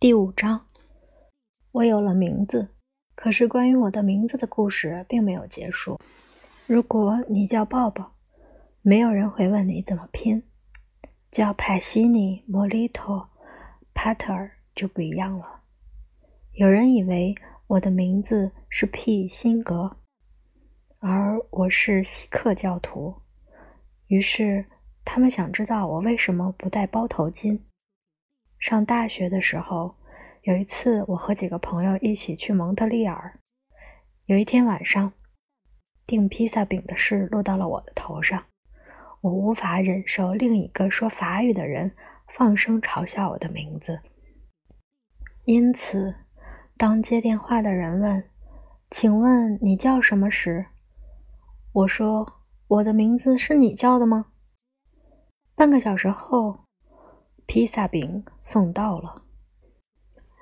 第五章，我有了名字，可是关于我的名字的故事并没有结束。如果你叫抱抱，没有人会问你怎么拼；叫派西尼·莫里托·帕特尔就不一样了。有人以为我的名字是 P 辛格，而我是锡克教徒，于是他们想知道我为什么不戴包头巾。上大学的时候，有一次我和几个朋友一起去蒙特利尔。有一天晚上，订披萨饼的事落到了我的头上。我无法忍受另一个说法语的人放声嘲笑我的名字，因此，当接电话的人问：“请问你叫什么？”时，我说：“我的名字是你叫的吗？”半个小时后。披萨饼送到了，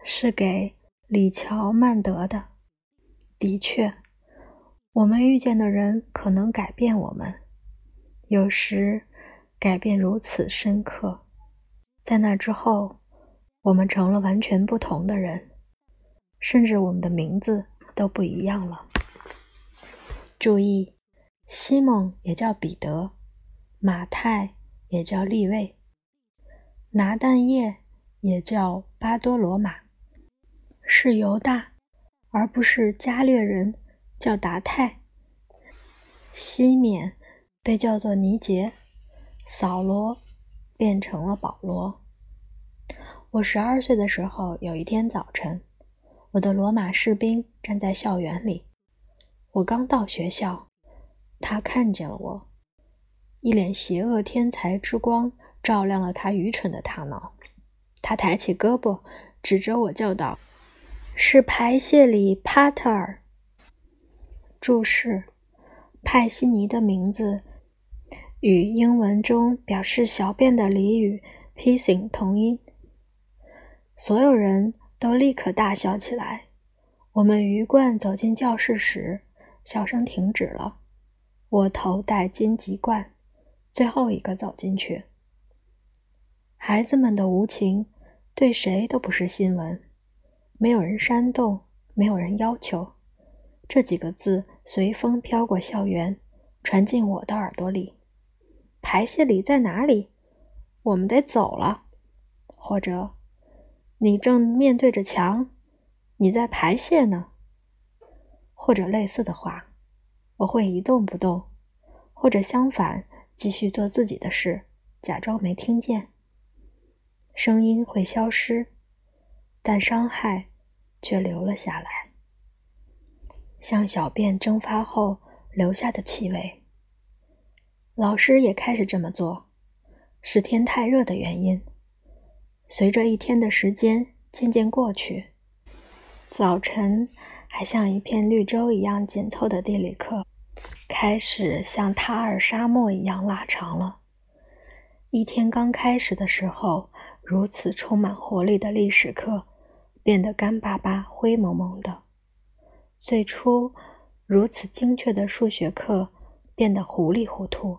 是给李乔曼德的。的确，我们遇见的人可能改变我们，有时改变如此深刻。在那之后，我们成了完全不同的人，甚至我们的名字都不一样了。注意，西蒙也叫彼得，马太也叫利位。拿蛋液也叫巴多罗马，是犹大，而不是加略人，叫达泰。西缅被叫做尼杰，扫罗变成了保罗。我十二岁的时候，有一天早晨，我的罗马士兵站在校园里。我刚到学校，他看见了我，一脸邪恶天才之光。照亮了他愚蠢的大脑。他抬起胳膊，指着我叫道：“是排泄里帕特尔。”注释：派西尼的名字与英文中表示小便的俚语 “pissing” 同音。所有人都立刻大笑起来。我们鱼贯走进教室时，笑声停止了。我头戴荆棘冠，最后一个走进去。孩子们的无情，对谁都不是新闻。没有人煽动，没有人要求。这几个字随风飘过校园，传进我的耳朵里。排泄里在哪里？我们得走了。或者，你正面对着墙，你在排泄呢？或者类似的话。我会一动不动，或者相反，继续做自己的事，假装没听见。声音会消失，但伤害却留了下来，像小便蒸发后留下的气味。老师也开始这么做，是天太热的原因。随着一天的时间渐渐过去，早晨还像一片绿洲一样紧凑的地理课，开始像塔尔沙漠一样拉长了。一天刚开始的时候。如此充满活力的历史课变得干巴巴、灰蒙蒙的；最初如此精确的数学课变得糊里糊涂。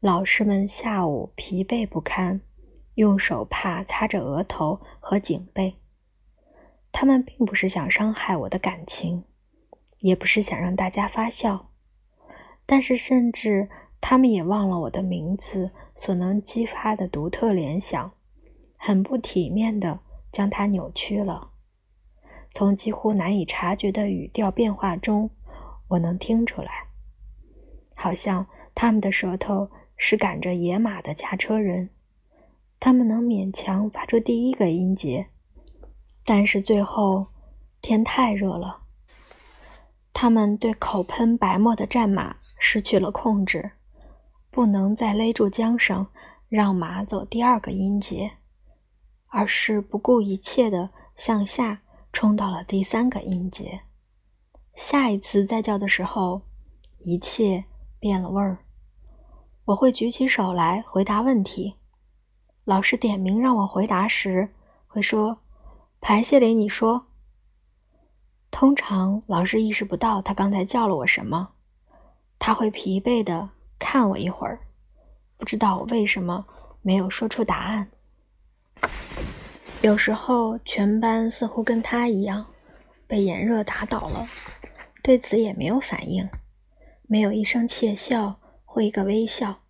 老师们下午疲惫不堪，用手帕擦着额头和颈背。他们并不是想伤害我的感情，也不是想让大家发笑，但是甚至他们也忘了我的名字所能激发的独特联想。很不体面地将它扭曲了。从几乎难以察觉的语调变化中，我能听出来，好像他们的舌头是赶着野马的驾车人。他们能勉强发出第一个音节，但是最后天太热了，他们对口喷白沫的战马失去了控制，不能再勒住缰绳，让马走第二个音节。而是不顾一切地向下冲到了第三个音节。下一次再叫的时候，一切变了味儿。我会举起手来回答问题。老师点名让我回答时，会说：“排泄里，你说。”通常老师意识不到他刚才叫了我什么，他会疲惫地看我一会儿，不知道我为什么没有说出答案。有时候，全班似乎跟他一样被炎热打倒了，对此也没有反应，没有一声窃笑或一个微笑。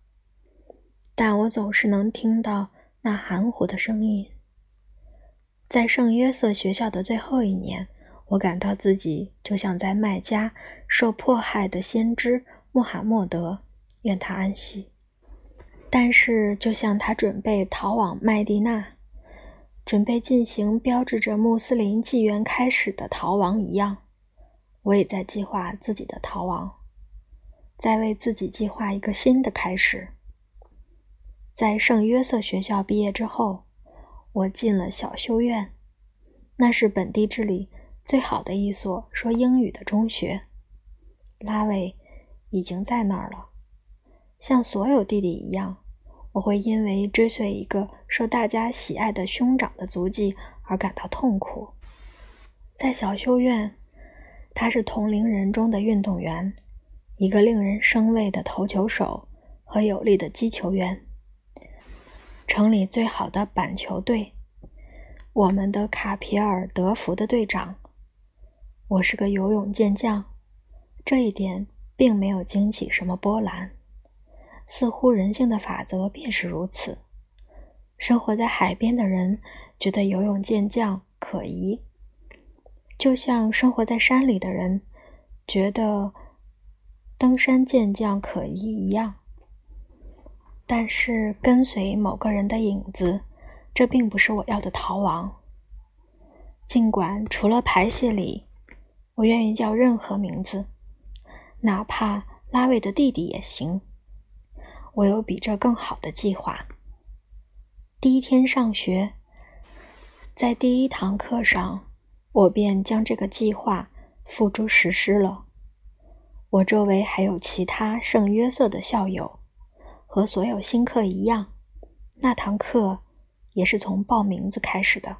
但我总是能听到那含糊的声音。在圣约瑟学校的最后一年，我感到自己就像在麦加受迫害的先知穆罕默德，愿他安息。但是，就像他准备逃往麦地那。准备进行标志着穆斯林纪元开始的逃亡一样，我也在计划自己的逃亡，在为自己计划一个新的开始。在圣约瑟学校毕业之后，我进了小修院，那是本地这里最好的一所说英语的中学。拉维已经在那儿了，像所有弟弟一样。我会因为追随一个受大家喜爱的兄长的足迹而感到痛苦。在小修院，他是同龄人中的运动员，一个令人生畏的投球手和有力的击球员，城里最好的板球队，我们的卡皮尔德福的队长。我是个游泳健将，这一点并没有惊起什么波澜。似乎人性的法则便是如此。生活在海边的人觉得游泳健将可疑，就像生活在山里的人觉得登山健将可疑一样。但是跟随某个人的影子，这并不是我要的逃亡。尽管除了排泄里，我愿意叫任何名字，哪怕拉维的弟弟也行。我有比这更好的计划。第一天上学，在第一堂课上，我便将这个计划付诸实施了。我周围还有其他圣约瑟的校友，和所有新课一样，那堂课也是从报名字开始的。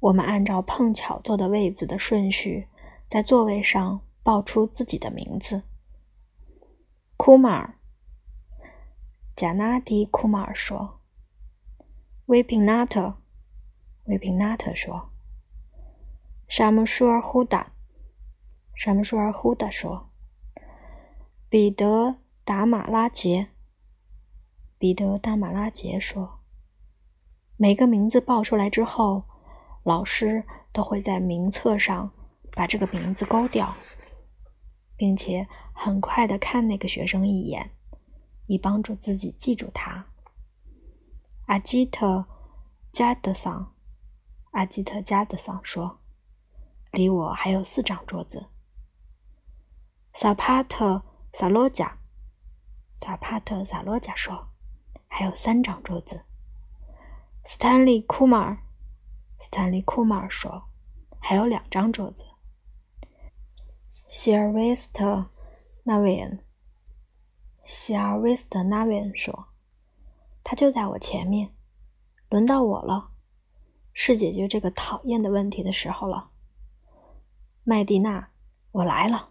我们按照碰巧坐的位子的顺序，在座位上报出自己的名字。库马尔。贾纳迪·库马尔说：“维平纳特，维平纳特说。”沙姆舒尔·胡达，沙姆舒尔·胡达说：“彼得·达马拉杰，彼得·达马拉杰说。”每个名字报出来之后，老师都会在名册上把这个名字勾掉，并且很快的看那个学生一眼。以帮助自己记住它。阿基特加德桑，阿基特加德桑说：“离我还有四张桌子。”萨帕特萨罗贾，萨帕特萨罗贾说：“还有三张桌子。”斯坦利库马尔，斯坦利库马尔说：“还有两张桌子。”希尔维斯特纳维恩。希尔维斯特纳维恩说：“他就在我前面，轮到我了，是解决这个讨厌的问题的时候了。”麦蒂娜，我来了。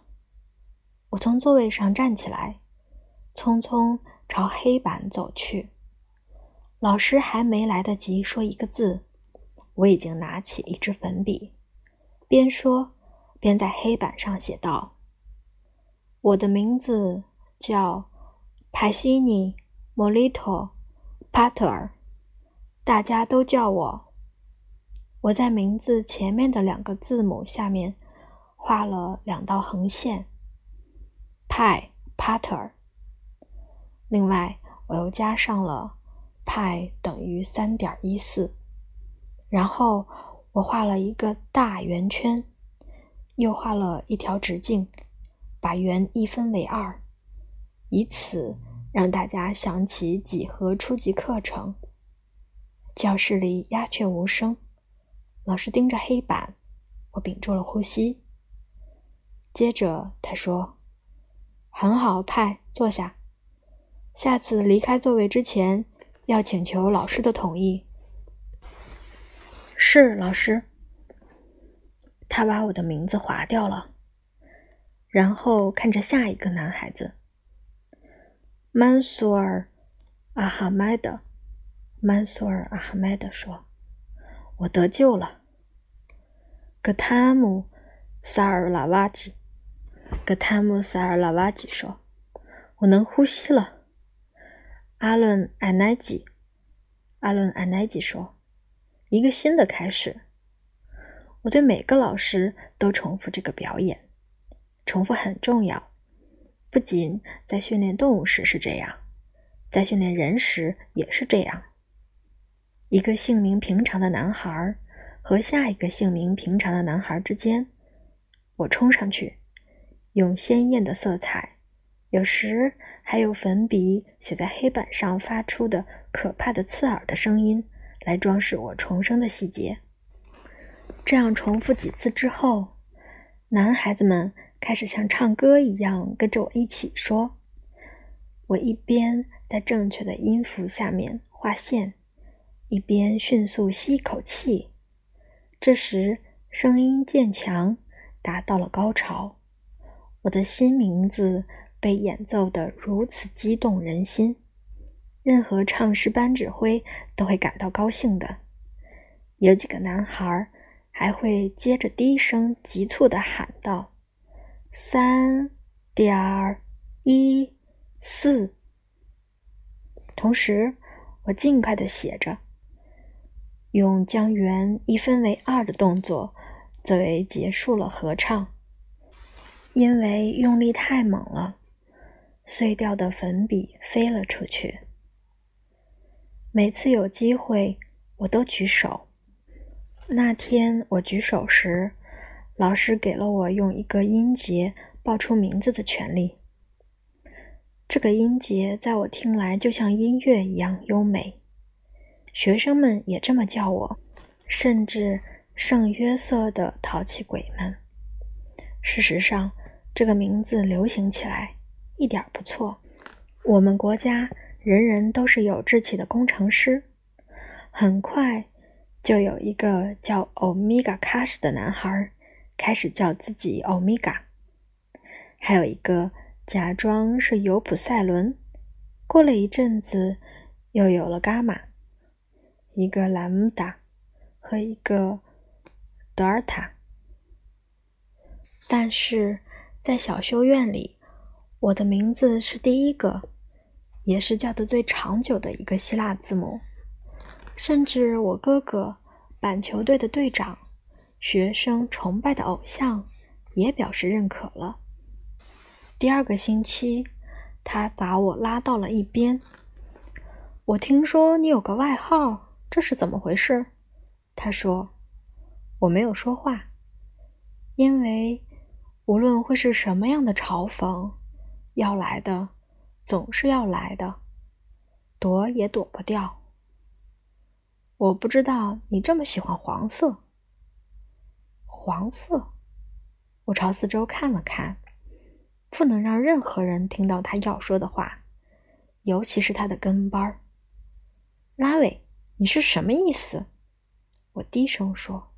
我从座位上站起来，匆匆朝黑板走去。老师还没来得及说一个字，我已经拿起一支粉笔，边说边在黑板上写道：“我的名字叫。”帕西尼、莫里托、帕特尔，大家都叫我。我在名字前面的两个字母下面画了两道横线，派帕特尔。另外，我又加上了派等于三点一四。然后我画了一个大圆圈，又画了一条直径，把圆一分为二。以此让大家想起几何初级课程。教室里鸦雀无声，老师盯着黑板，我屏住了呼吸。接着他说：“很好，派，坐下。下次离开座位之前，要请求老师的同意。”是老师。他把我的名字划掉了，然后看着下一个男孩子。曼苏尔·阿哈迈德，曼苏尔·阿哈迈德说：“我得救了。格塔姆·萨尔拉瓦吉，格塔姆·萨尔拉瓦吉说：“我能呼吸了。”阿伦·艾奈吉，阿伦·艾奈吉说：“一个新的开始。”我对每个老师都重复这个表演，重复很重要。不仅在训练动物时是这样，在训练人时也是这样。一个姓名平常的男孩和下一个姓名平常的男孩之间，我冲上去，用鲜艳的色彩，有时还有粉笔写在黑板上发出的可怕的刺耳的声音，来装饰我重生的细节。这样重复几次之后，男孩子们开始像唱歌一样跟着我一起说。我一边在正确的音符下面画线，一边迅速吸一口气。这时，声音渐强，达到了高潮。我的新名字被演奏得如此激动人心，任何唱诗班指挥都会感到高兴的。有几个男孩。还会接着低声急促地喊道：“三点一四。”同时，我尽快的写着，用将圆一分为二的动作作为结束了合唱。因为用力太猛了，碎掉的粉笔飞了出去。每次有机会，我都举手。那天我举手时，老师给了我用一个音节报出名字的权利。这个音节在我听来就像音乐一样优美，学生们也这么叫我，甚至圣约瑟的淘气鬼们。事实上，这个名字流行起来一点不错。我们国家人人都是有志气的工程师，很快。就有一个叫欧米伽卡什的男孩开始叫自己欧米伽，还有一个假装是尤普赛伦。过了一阵子，又有了伽马，一个兰姆达和一个德尔塔。但是在小修院里，我的名字是第一个，也是叫得最长久的一个希腊字母。甚至我哥哥，板球队的队长，学生崇拜的偶像，也表示认可了。第二个星期，他把我拉到了一边。我听说你有个外号，这是怎么回事？他说。我没有说话，因为无论会是什么样的嘲讽，要来的总是要来的，躲也躲不掉。我不知道你这么喜欢黄色。黄色，我朝四周看了看，不能让任何人听到他要说的话，尤其是他的跟班儿。拉维，你是什么意思？我低声说：“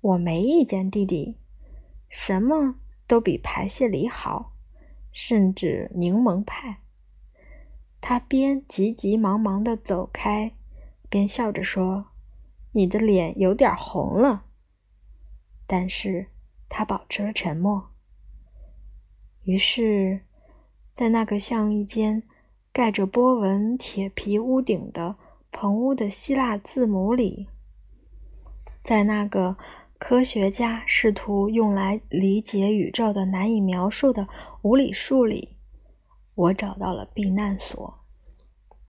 我没意见，弟弟，什么都比排泄里好，甚至柠檬派。”他边急急忙忙的走开。边笑着说：“你的脸有点红了。”但是他保持了沉默。于是，在那个像一间盖着波纹铁皮屋顶的棚屋的希腊字母里，在那个科学家试图用来理解宇宙的难以描述的无理数里，我找到了避难所。